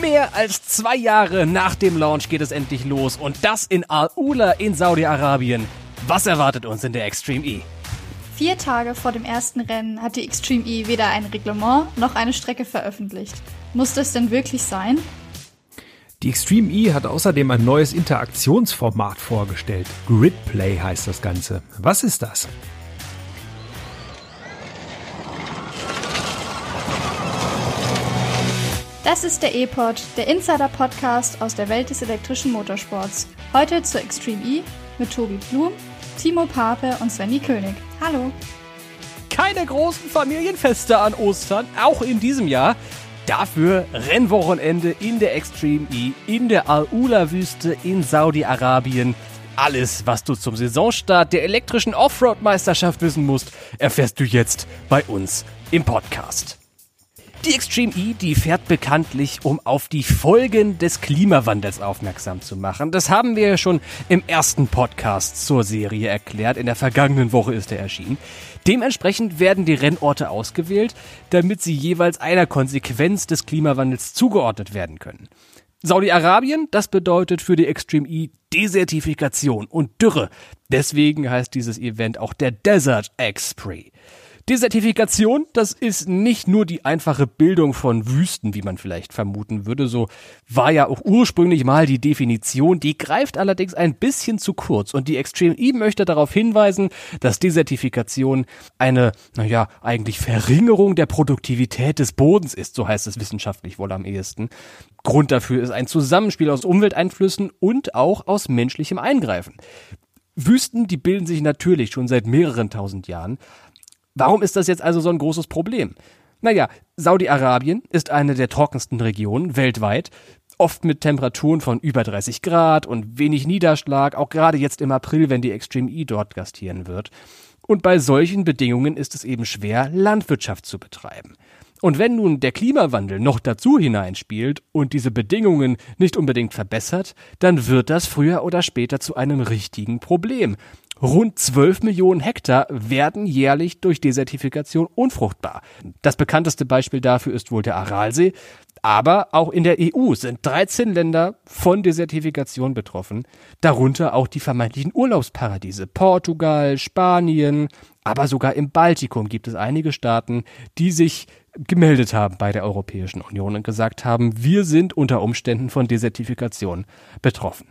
Mehr als zwei Jahre nach dem Launch geht es endlich los und das in Al-Ula in Saudi-Arabien. Was erwartet uns in der Extreme E? Vier Tage vor dem ersten Rennen hat die Extreme E weder ein Reglement noch eine Strecke veröffentlicht. Muss das denn wirklich sein? Die Extreme E hat außerdem ein neues Interaktionsformat vorgestellt. Gridplay heißt das Ganze. Was ist das? Das ist der E-Pod, der Insider-Podcast aus der Welt des elektrischen Motorsports. Heute zur Extreme E mit Tobi Blum, Timo Pape und Svenny König. Hallo. Keine großen Familienfeste an Ostern, auch in diesem Jahr. Dafür Rennwochenende in der Extreme E, in der Al-Ula-Wüste in Saudi-Arabien. Alles, was du zum Saisonstart der elektrischen Offroad-Meisterschaft wissen musst, erfährst du jetzt bei uns im Podcast. Die Extreme E, die fährt bekanntlich, um auf die Folgen des Klimawandels aufmerksam zu machen. Das haben wir ja schon im ersten Podcast zur Serie erklärt. In der vergangenen Woche ist er erschienen. Dementsprechend werden die Rennorte ausgewählt, damit sie jeweils einer Konsequenz des Klimawandels zugeordnet werden können. Saudi-Arabien, das bedeutet für die Extreme E Desertifikation und Dürre. Deswegen heißt dieses Event auch der Desert X-Prix. Desertifikation, das ist nicht nur die einfache Bildung von Wüsten, wie man vielleicht vermuten würde. So war ja auch ursprünglich mal die Definition. Die greift allerdings ein bisschen zu kurz. Und die Extreme E möchte darauf hinweisen, dass Desertifikation eine, naja, eigentlich Verringerung der Produktivität des Bodens ist. So heißt es wissenschaftlich wohl am ehesten. Grund dafür ist ein Zusammenspiel aus Umwelteinflüssen und auch aus menschlichem Eingreifen. Wüsten, die bilden sich natürlich schon seit mehreren tausend Jahren, Warum ist das jetzt also so ein großes Problem? Naja, Saudi-Arabien ist eine der trockensten Regionen weltweit, oft mit Temperaturen von über 30 Grad und wenig Niederschlag, auch gerade jetzt im April, wenn die Extreme E dort gastieren wird. Und bei solchen Bedingungen ist es eben schwer, Landwirtschaft zu betreiben. Und wenn nun der Klimawandel noch dazu hineinspielt und diese Bedingungen nicht unbedingt verbessert, dann wird das früher oder später zu einem richtigen Problem. Rund 12 Millionen Hektar werden jährlich durch Desertifikation unfruchtbar. Das bekannteste Beispiel dafür ist wohl der Aralsee. Aber auch in der EU sind 13 Länder von Desertifikation betroffen, darunter auch die vermeintlichen Urlaubsparadiese. Portugal, Spanien, aber sogar im Baltikum gibt es einige Staaten, die sich gemeldet haben bei der Europäischen Union und gesagt haben, wir sind unter Umständen von Desertifikation betroffen.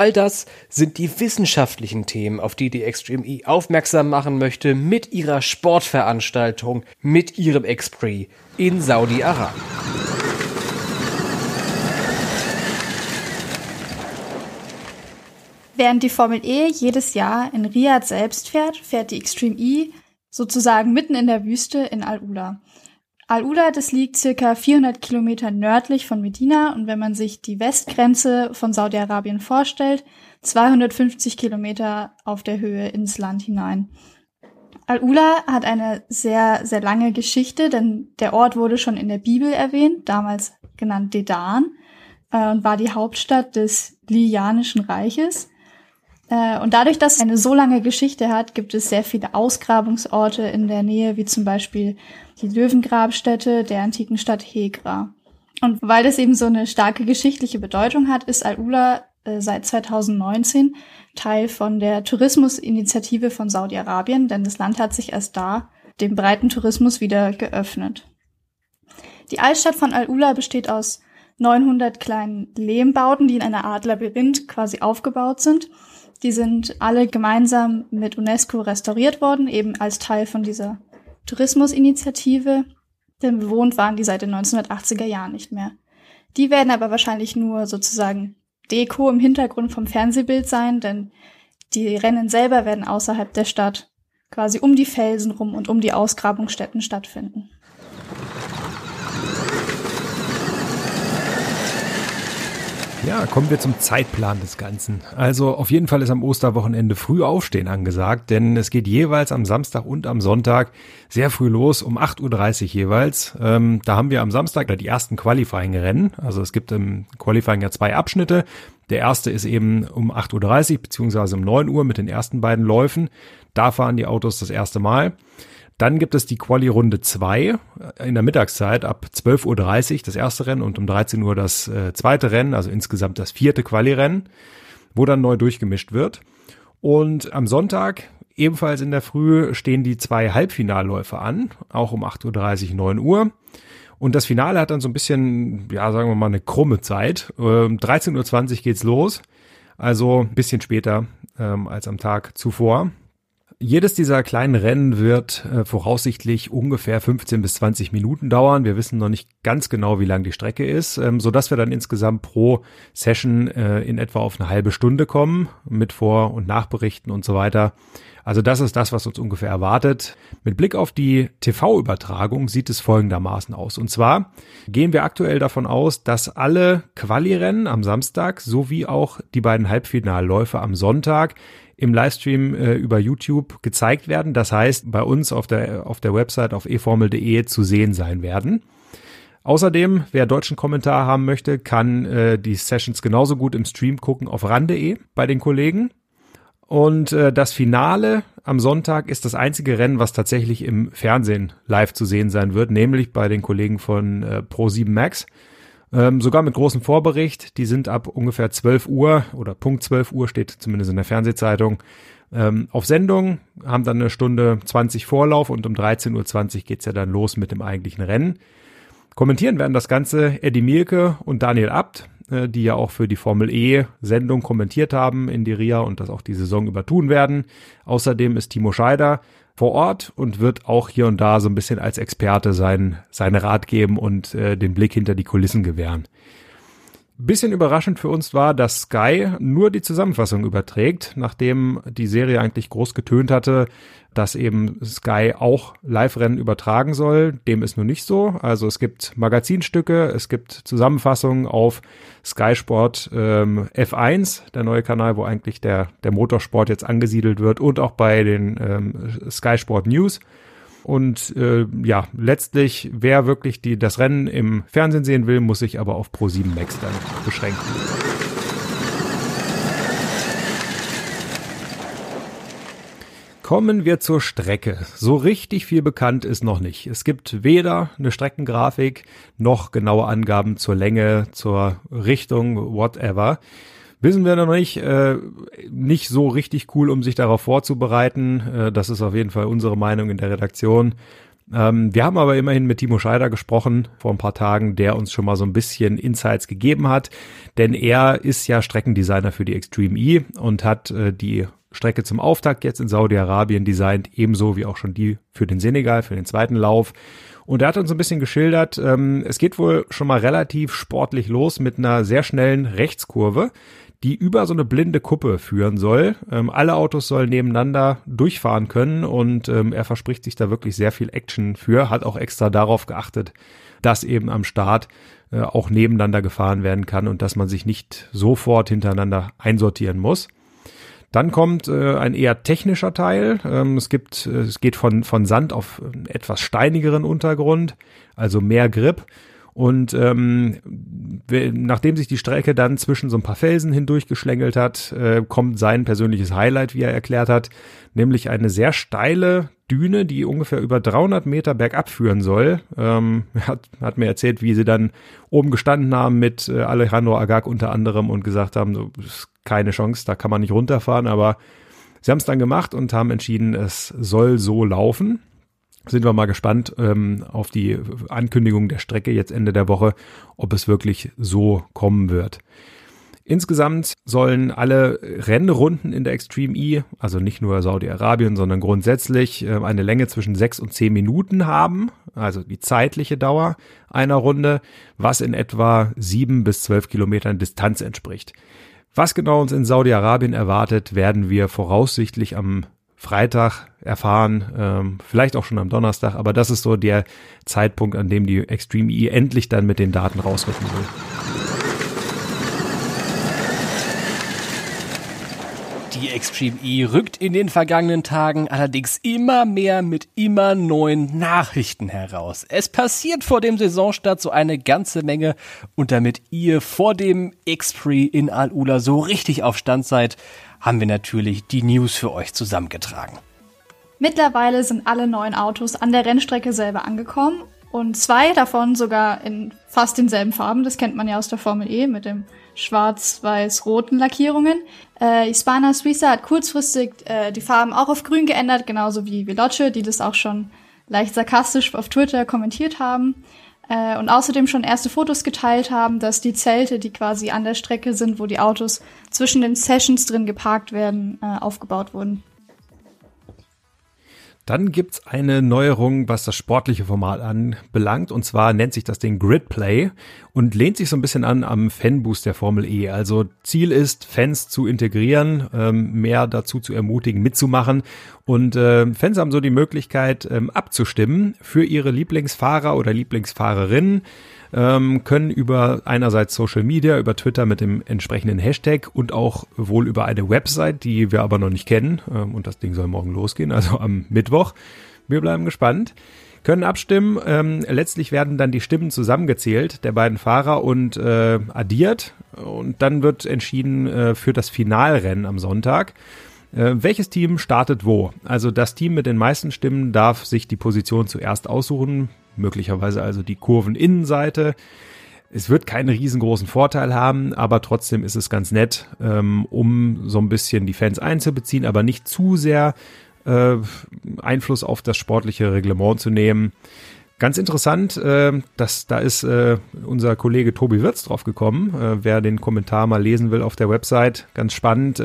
All das sind die wissenschaftlichen Themen, auf die die Extreme E aufmerksam machen möchte mit ihrer Sportveranstaltung, mit ihrem Express in Saudi-Arabien. Während die Formel E jedes Jahr in Riyadh selbst fährt, fährt die Extreme E sozusagen mitten in der Wüste in Al-Ula. Al-Ula, das liegt circa 400 Kilometer nördlich von Medina und wenn man sich die Westgrenze von Saudi-Arabien vorstellt, 250 Kilometer auf der Höhe ins Land hinein. Al-Ula hat eine sehr, sehr lange Geschichte, denn der Ort wurde schon in der Bibel erwähnt, damals genannt Dedan, äh, und war die Hauptstadt des Lianischen Reiches. Äh, und dadurch, dass es eine so lange Geschichte hat, gibt es sehr viele Ausgrabungsorte in der Nähe, wie zum Beispiel die Löwengrabstätte der antiken Stadt Hegra. Und weil es eben so eine starke geschichtliche Bedeutung hat, ist Al-Ula äh, seit 2019 Teil von der Tourismusinitiative von Saudi-Arabien, denn das Land hat sich erst da dem breiten Tourismus wieder geöffnet. Die Altstadt von Al-Ula besteht aus 900 kleinen Lehmbauten, die in einer Art Labyrinth quasi aufgebaut sind. Die sind alle gemeinsam mit UNESCO restauriert worden, eben als Teil von dieser Tourismusinitiative. Denn bewohnt waren die seit den 1980er Jahren nicht mehr. Die werden aber wahrscheinlich nur sozusagen Deko im Hintergrund vom Fernsehbild sein, denn die Rennen selber werden außerhalb der Stadt quasi um die Felsen rum und um die Ausgrabungsstätten stattfinden. Ja, kommen wir zum Zeitplan des Ganzen. Also auf jeden Fall ist am Osterwochenende früh aufstehen angesagt, denn es geht jeweils am Samstag und am Sonntag sehr früh los, um 8.30 Uhr jeweils. Ähm, da haben wir am Samstag die ersten Qualifying-Rennen. Also es gibt im Qualifying ja zwei Abschnitte. Der erste ist eben um 8.30 Uhr beziehungsweise um 9 Uhr mit den ersten beiden Läufen. Da fahren die Autos das erste Mal. Dann gibt es die Quali-Runde 2 in der Mittagszeit ab 12.30 Uhr das erste Rennen und um 13 Uhr das äh, zweite Rennen, also insgesamt das vierte Quali-Rennen, wo dann neu durchgemischt wird. Und am Sonntag, ebenfalls in der Früh, stehen die zwei Halbfinalläufe an, auch um 8.30 Uhr, 9 Uhr. Und das Finale hat dann so ein bisschen, ja, sagen wir mal, eine krumme Zeit. Ähm, 13.20 Uhr geht's los. Also ein bisschen später ähm, als am Tag zuvor. Jedes dieser kleinen Rennen wird äh, voraussichtlich ungefähr 15 bis 20 Minuten dauern. Wir wissen noch nicht ganz genau, wie lang die Strecke ist, ähm, so dass wir dann insgesamt pro Session äh, in etwa auf eine halbe Stunde kommen mit Vor- und Nachberichten und so weiter. Also das ist das, was uns ungefähr erwartet. Mit Blick auf die TV-Übertragung sieht es folgendermaßen aus. Und zwar gehen wir aktuell davon aus, dass alle Quali-Rennen am Samstag sowie auch die beiden Halbfinalläufe am Sonntag im Livestream äh, über YouTube gezeigt werden. Das heißt, bei uns auf der, auf der Website auf eformel.de zu sehen sein werden. Außerdem, wer deutschen Kommentar haben möchte, kann äh, die Sessions genauso gut im Stream gucken auf ran.de bei den Kollegen. Und äh, das Finale am Sonntag ist das einzige Rennen, was tatsächlich im Fernsehen live zu sehen sein wird, nämlich bei den Kollegen von äh, Pro7 Max. Ähm, sogar mit großem Vorbericht. Die sind ab ungefähr 12 Uhr oder Punkt 12 Uhr steht zumindest in der Fernsehzeitung ähm, auf Sendung, haben dann eine Stunde 20 Vorlauf und um 13.20 Uhr geht's ja dann los mit dem eigentlichen Rennen. Kommentieren werden das Ganze Eddie Mielke und Daniel Abt. Äh, die ja auch für die Formel E Sendung kommentiert haben in die RIA und das auch die Saison über tun werden. Außerdem ist Timo Scheider vor Ort und wird auch hier und da so ein bisschen als Experte sein, seine Rat geben und äh, den Blick hinter die Kulissen gewähren. Bisschen überraschend für uns war, dass Sky nur die Zusammenfassung überträgt, nachdem die Serie eigentlich groß getönt hatte, dass eben Sky auch Live-Rennen übertragen soll. Dem ist nur nicht so. Also es gibt Magazinstücke, es gibt Zusammenfassungen auf Sky Sport ähm, F1, der neue Kanal, wo eigentlich der, der Motorsport jetzt angesiedelt wird und auch bei den ähm, Sky Sport News. Und äh, ja, letztlich, wer wirklich die, das Rennen im Fernsehen sehen will, muss sich aber auf Pro7 Max dann beschränken. Kommen wir zur Strecke. So richtig viel bekannt ist noch nicht. Es gibt weder eine Streckengrafik noch genaue Angaben zur Länge, zur Richtung, whatever. Wissen wir noch nicht. Äh, nicht so richtig cool, um sich darauf vorzubereiten. Äh, das ist auf jeden Fall unsere Meinung in der Redaktion. Ähm, wir haben aber immerhin mit Timo Scheider gesprochen vor ein paar Tagen, der uns schon mal so ein bisschen Insights gegeben hat. Denn er ist ja Streckendesigner für die Extreme E und hat äh, die Strecke zum Auftakt jetzt in Saudi-Arabien designt, ebenso wie auch schon die für den Senegal, für den zweiten Lauf. Und er hat uns ein bisschen geschildert, ähm, es geht wohl schon mal relativ sportlich los mit einer sehr schnellen Rechtskurve, die über so eine blinde Kuppe führen soll. Ähm, alle Autos sollen nebeneinander durchfahren können und ähm, er verspricht sich da wirklich sehr viel Action für, hat auch extra darauf geachtet, dass eben am Start äh, auch nebeneinander gefahren werden kann und dass man sich nicht sofort hintereinander einsortieren muss. Dann kommt äh, ein eher technischer Teil. Ähm, es gibt, äh, es geht von, von Sand auf etwas steinigeren Untergrund, also mehr Grip. Und ähm, nachdem sich die Strecke dann zwischen so ein paar Felsen hindurch geschlängelt hat, äh, kommt sein persönliches Highlight, wie er erklärt hat, nämlich eine sehr steile Düne, die ungefähr über 300 Meter bergab führen soll. Ähm, hat, hat mir erzählt, wie sie dann oben gestanden haben mit äh, Alejandro Agag unter anderem und gesagt haben, so, keine Chance, da kann man nicht runterfahren, aber sie haben es dann gemacht und haben entschieden, es soll so laufen. Sind wir mal gespannt ähm, auf die Ankündigung der Strecke jetzt Ende der Woche, ob es wirklich so kommen wird. Insgesamt sollen alle Rennrunden in der Extreme E, also nicht nur Saudi-Arabien, sondern grundsätzlich äh, eine Länge zwischen sechs und zehn Minuten haben, also die zeitliche Dauer einer Runde, was in etwa sieben bis zwölf Kilometern Distanz entspricht. Was genau uns in Saudi-Arabien erwartet, werden wir voraussichtlich am Freitag erfahren, ähm, vielleicht auch schon am Donnerstag, aber das ist so der Zeitpunkt, an dem die Extreme E endlich dann mit den Daten rausrücken will. Die Extreme E rückt in den vergangenen Tagen allerdings immer mehr mit immer neuen Nachrichten heraus. Es passiert vor dem Saisonstart so eine ganze Menge und damit ihr vor dem X-Free in Al-Ula so richtig auf Stand seid, haben wir natürlich die News für euch zusammengetragen. Mittlerweile sind alle neuen Autos an der Rennstrecke selber angekommen und zwei davon sogar in fast denselben Farben. Das kennt man ja aus der Formel E mit dem schwarz-weiß-roten Lackierungen. Äh, Hispana Suiza hat kurzfristig äh, die Farben auch auf grün geändert, genauso wie Veloce, die das auch schon leicht sarkastisch auf Twitter kommentiert haben. Äh, und außerdem schon erste Fotos geteilt haben, dass die Zelte, die quasi an der Strecke sind, wo die Autos zwischen den Sessions drin geparkt werden, äh, aufgebaut wurden. Dann gibt's eine Neuerung, was das sportliche Format anbelangt. Und zwar nennt sich das Ding Grid Play und lehnt sich so ein bisschen an am Fanboost der Formel E. Also Ziel ist, Fans zu integrieren, ähm, mehr dazu zu ermutigen, mitzumachen. Und äh, Fans haben so die Möglichkeit, ähm, abzustimmen für ihre Lieblingsfahrer oder Lieblingsfahrerinnen ähm, können über einerseits Social Media, über Twitter mit dem entsprechenden Hashtag und auch wohl über eine Website, die wir aber noch nicht kennen. Ähm, und das Ding soll morgen losgehen, also am Mittwoch. Wir bleiben gespannt können abstimmen. Ähm, letztlich werden dann die Stimmen zusammengezählt der beiden Fahrer und äh, addiert. Und dann wird entschieden äh, für das Finalrennen am Sonntag. Äh, welches Team startet wo? Also das Team mit den meisten Stimmen darf sich die Position zuerst aussuchen möglicherweise also die Kurveninnenseite. Es wird keinen riesengroßen Vorteil haben, aber trotzdem ist es ganz nett, ähm, um so ein bisschen die Fans einzubeziehen, aber nicht zu sehr äh, Einfluss auf das sportliche Reglement zu nehmen. Ganz interessant, äh, dass da ist äh, unser Kollege Tobi Wirz drauf gekommen. Äh, wer den Kommentar mal lesen will auf der Website, ganz spannend.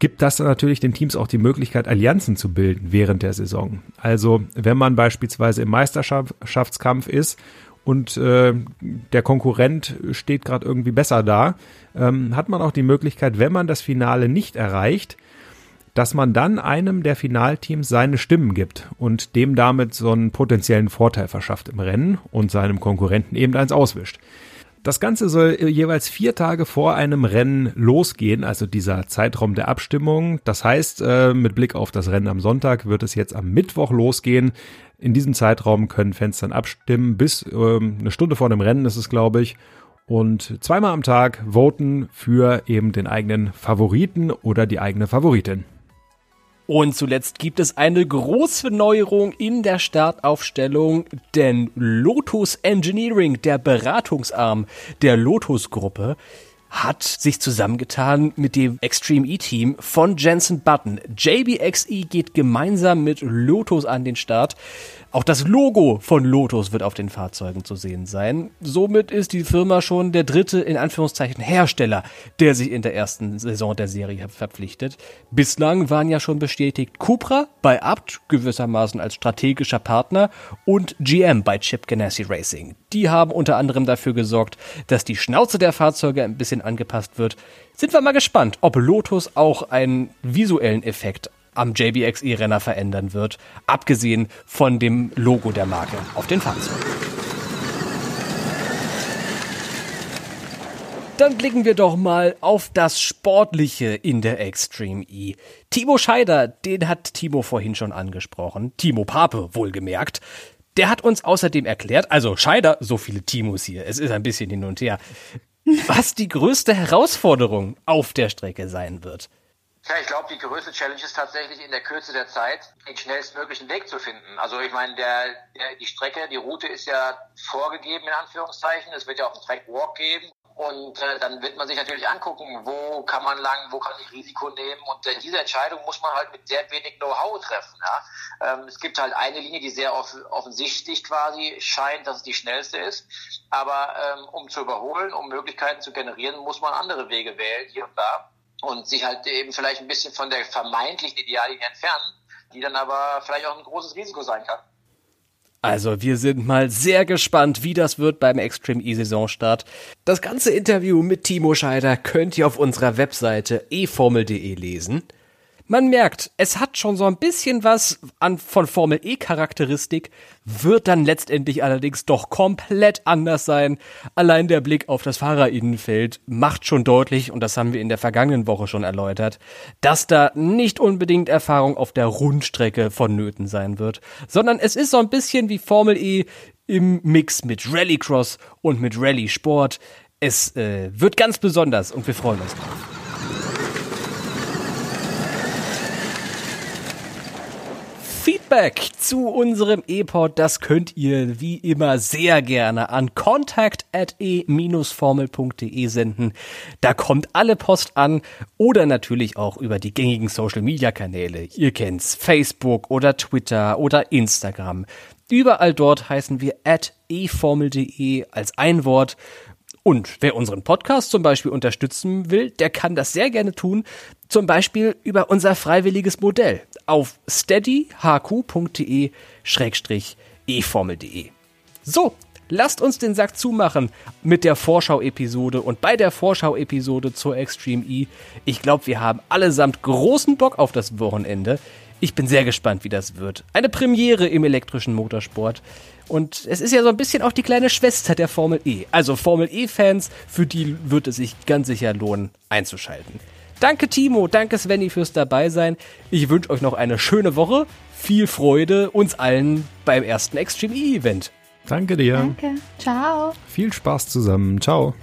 Gibt das natürlich den Teams auch die Möglichkeit, Allianzen zu bilden während der Saison. Also wenn man beispielsweise im Meisterschaftskampf ist und äh, der Konkurrent steht gerade irgendwie besser da, ähm, hat man auch die Möglichkeit, wenn man das Finale nicht erreicht, dass man dann einem der Finalteams seine Stimmen gibt und dem damit so einen potenziellen Vorteil verschafft im Rennen und seinem Konkurrenten eben eins auswischt. Das Ganze soll jeweils vier Tage vor einem Rennen losgehen, also dieser Zeitraum der Abstimmung. Das heißt, äh, mit Blick auf das Rennen am Sonntag wird es jetzt am Mittwoch losgehen. In diesem Zeitraum können Fans dann abstimmen. Bis ähm, eine Stunde vor dem Rennen ist es, glaube ich. Und zweimal am Tag voten für eben den eigenen Favoriten oder die eigene Favoritin. Und zuletzt gibt es eine große Neuerung in der Startaufstellung, denn Lotus Engineering, der Beratungsarm der Lotus-Gruppe, hat sich zusammengetan mit dem Extreme E-Team von Jensen Button. JBXE geht gemeinsam mit Lotus an den Start. Auch das Logo von Lotus wird auf den Fahrzeugen zu sehen sein. Somit ist die Firma schon der dritte, in Anführungszeichen, Hersteller, der sich in der ersten Saison der Serie verpflichtet. Bislang waren ja schon bestätigt Cupra bei Abt, gewissermaßen als strategischer Partner, und GM bei Chip Ganassi Racing. Die haben unter anderem dafür gesorgt, dass die Schnauze der Fahrzeuge ein bisschen angepasst wird. Sind wir mal gespannt, ob Lotus auch einen visuellen Effekt am JBXE-Renner verändern wird, abgesehen von dem Logo der Marke auf den Fahrzeugen. Dann blicken wir doch mal auf das Sportliche in der Extreme E. Timo Scheider, den hat Timo vorhin schon angesprochen. Timo Pape, wohlgemerkt. Der hat uns außerdem erklärt, also Scheider, so viele Timos hier, es ist ein bisschen hin und her, was die größte Herausforderung auf der Strecke sein wird. Ja, ich glaube, die größte Challenge ist tatsächlich in der Kürze der Zeit den schnellstmöglichen Weg zu finden. Also ich meine, der, der, die Strecke, die Route ist ja vorgegeben in Anführungszeichen. Es wird ja auch einen Track Walk geben. Und äh, dann wird man sich natürlich angucken, wo kann man lang, wo kann ich Risiko nehmen. Und äh, diese Entscheidung muss man halt mit sehr wenig Know-how treffen. Ja? Ähm, es gibt halt eine Linie, die sehr off offensichtlich quasi scheint, dass es die schnellste ist. Aber ähm, um zu überholen, um Möglichkeiten zu generieren, muss man andere Wege wählen, hier und da und sich halt eben vielleicht ein bisschen von der vermeintlichen Ideallinie entfernen, die dann aber vielleicht auch ein großes Risiko sein kann. Also wir sind mal sehr gespannt, wie das wird beim Extreme E-Saisonstart. Das ganze Interview mit Timo Scheider könnt ihr auf unserer Webseite eformel.de lesen. Man merkt, es hat schon so ein bisschen was an, von Formel E Charakteristik, wird dann letztendlich allerdings doch komplett anders sein. Allein der Blick auf das Fahrerinnenfeld macht schon deutlich, und das haben wir in der vergangenen Woche schon erläutert, dass da nicht unbedingt Erfahrung auf der Rundstrecke vonnöten sein wird, sondern es ist so ein bisschen wie Formel E im Mix mit Rallycross und mit Rallye Sport. Es äh, wird ganz besonders und wir freuen uns drauf. Feedback zu unserem E-Pod, das könnt ihr wie immer sehr gerne an contact@e-formel.de senden. Da kommt alle Post an oder natürlich auch über die gängigen Social Media Kanäle. Ihr kennt's, Facebook oder Twitter oder Instagram. Überall dort heißen wir at eformel.de als ein Wort. Und wer unseren Podcast zum Beispiel unterstützen will, der kann das sehr gerne tun, zum Beispiel über unser freiwilliges Modell auf steadyhq.de-eformel.de. So, lasst uns den Sack zumachen mit der Vorschau-Episode und bei der Vorschau-Episode zur Extreme E. Ich glaube, wir haben allesamt großen Bock auf das Wochenende. Ich bin sehr gespannt, wie das wird. Eine Premiere im elektrischen Motorsport. Und es ist ja so ein bisschen auch die kleine Schwester der Formel E. Also Formel E-Fans, für die wird es sich ganz sicher lohnen, einzuschalten. Danke Timo, danke Svenny fürs Dabeisein. Ich wünsche euch noch eine schöne Woche. Viel Freude uns allen beim ersten Extreme E-Event. Danke dir. Danke. Ciao. Viel Spaß zusammen. Ciao.